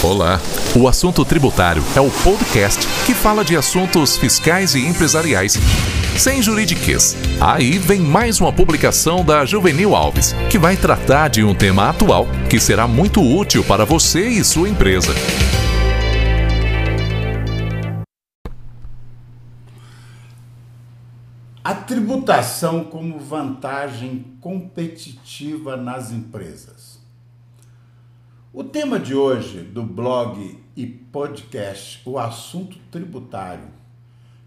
Olá! O Assunto Tributário é o podcast que fala de assuntos fiscais e empresariais sem juridiquês. Aí vem mais uma publicação da Juvenil Alves, que vai tratar de um tema atual que será muito útil para você e sua empresa. A tributação como vantagem competitiva nas empresas. O tema de hoje do blog e podcast O Assunto Tributário,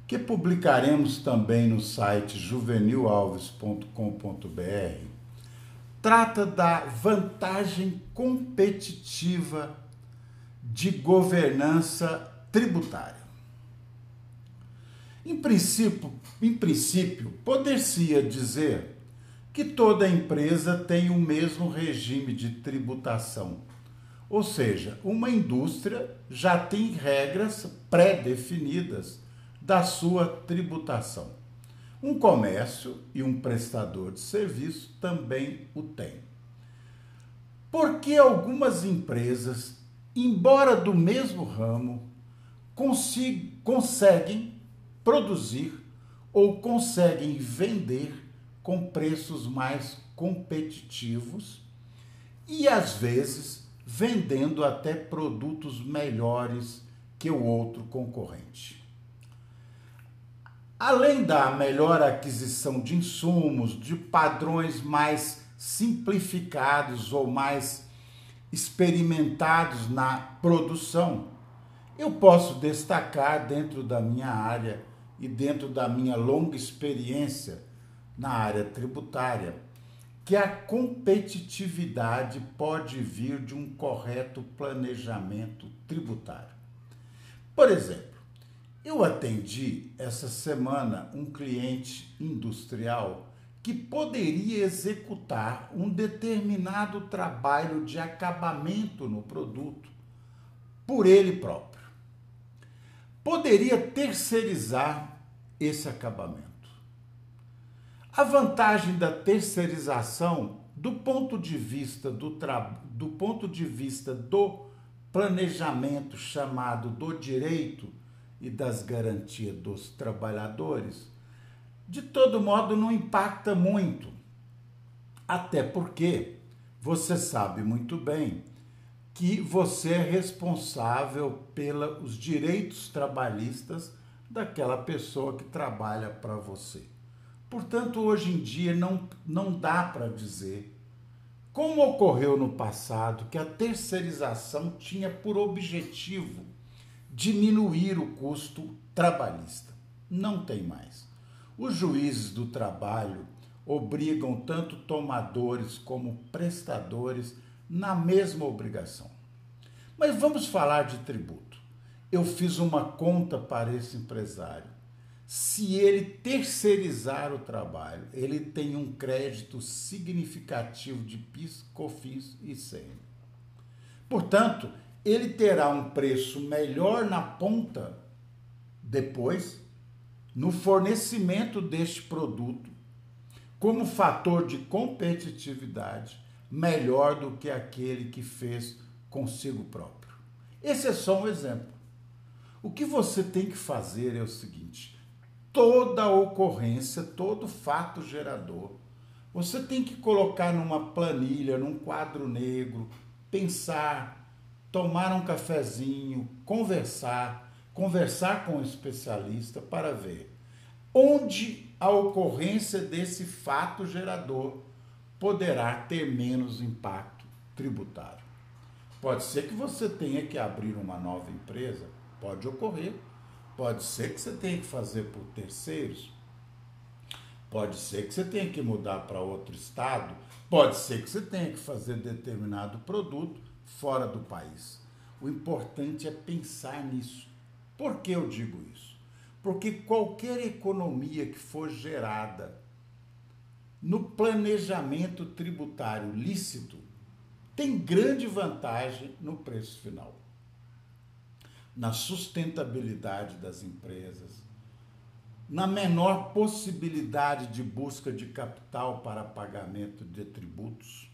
que publicaremos também no site juvenilalves.com.br, trata da vantagem competitiva de governança tributária. Em princípio, em princípio, poder-se dizer que toda empresa tem o mesmo regime de tributação. Ou seja, uma indústria já tem regras pré-definidas da sua tributação. Um comércio e um prestador de serviço também o têm. Porque algumas empresas, embora do mesmo ramo, conseguem produzir ou conseguem vender com preços mais competitivos e às vezes vendendo até produtos melhores que o outro concorrente. Além da melhor aquisição de insumos, de padrões mais simplificados ou mais experimentados na produção, eu posso destacar dentro da minha área e dentro da minha longa experiência na área tributária, que a competitividade pode vir de um correto planejamento tributário. Por exemplo, eu atendi essa semana um cliente industrial que poderia executar um determinado trabalho de acabamento no produto por ele próprio poderia terceirizar esse acabamento. A vantagem da terceirização, do ponto de vista do, do ponto de vista do planejamento chamado do direito e das garantias dos trabalhadores, de todo modo não impacta muito. Até porque você sabe muito bem que você é responsável pelos direitos trabalhistas daquela pessoa que trabalha para você. Portanto, hoje em dia não, não dá para dizer, como ocorreu no passado, que a terceirização tinha por objetivo diminuir o custo trabalhista. Não tem mais. Os juízes do trabalho obrigam tanto tomadores como prestadores na mesma obrigação. Mas vamos falar de tributo. Eu fiz uma conta para esse empresário. Se ele terceirizar o trabalho, ele tem um crédito significativo de PIS, COFINS e ICM. Portanto, ele terá um preço melhor na ponta depois no fornecimento deste produto como fator de competitividade melhor do que aquele que fez consigo próprio. Esse é só um exemplo. O que você tem que fazer é o seguinte: toda ocorrência, todo fato gerador, você tem que colocar numa planilha, num quadro negro, pensar, tomar um cafezinho, conversar, conversar com um especialista para ver onde a ocorrência desse fato gerador poderá ter menos impacto tributário. Pode ser que você tenha que abrir uma nova empresa, pode ocorrer. Pode ser que você tenha que fazer por terceiros. Pode ser que você tenha que mudar para outro estado. Pode ser que você tenha que fazer determinado produto fora do país. O importante é pensar nisso. Por que eu digo isso? Porque qualquer economia que for gerada no planejamento tributário lícito tem grande vantagem no preço final, na sustentabilidade das empresas, na menor possibilidade de busca de capital para pagamento de tributos.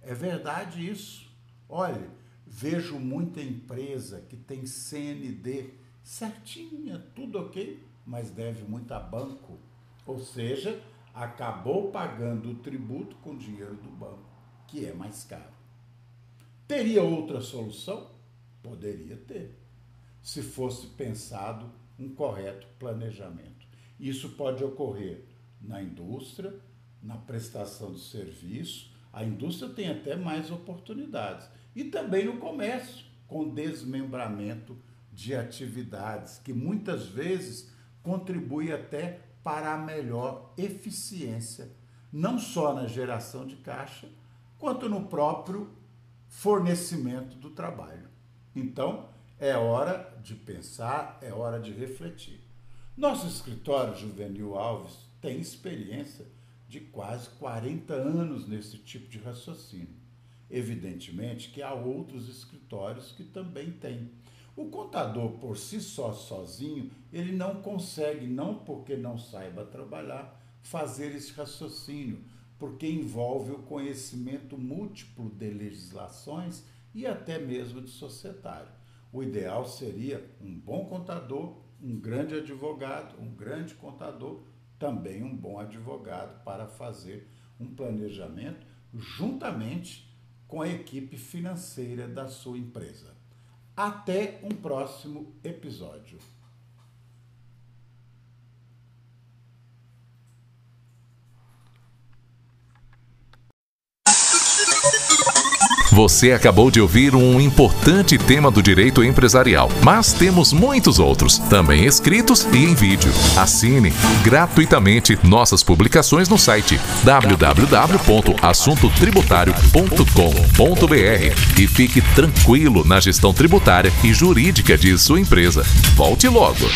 É verdade isso. Olhe, vejo muita empresa que tem CND certinha, tudo ok, mas deve muito a banco. Ou seja, acabou pagando o tributo com dinheiro do banco, que é mais caro. Teria outra solução? Poderia ter, se fosse pensado um correto planejamento. Isso pode ocorrer na indústria, na prestação de serviço. A indústria tem até mais oportunidades. E também no comércio, com desmembramento de atividades, que muitas vezes contribui até para a melhor eficiência, não só na geração de caixa, quanto no próprio fornecimento do trabalho. Então, é hora de pensar, é hora de refletir. Nosso escritório Juvenil Alves tem experiência de quase 40 anos nesse tipo de raciocínio. Evidentemente que há outros escritórios que também têm. O contador por si só, sozinho, ele não consegue, não porque não saiba trabalhar, fazer esse raciocínio, porque envolve o conhecimento múltiplo de legislações e até mesmo de societário. O ideal seria um bom contador, um grande advogado, um grande contador, também um bom advogado para fazer um planejamento juntamente com a equipe financeira da sua empresa. Até um próximo episódio. Você acabou de ouvir um importante tema do direito empresarial, mas temos muitos outros, também escritos e em vídeo. Assine gratuitamente nossas publicações no site www.assuntotributário.com.br e fique tranquilo na gestão tributária e jurídica de sua empresa. Volte logo!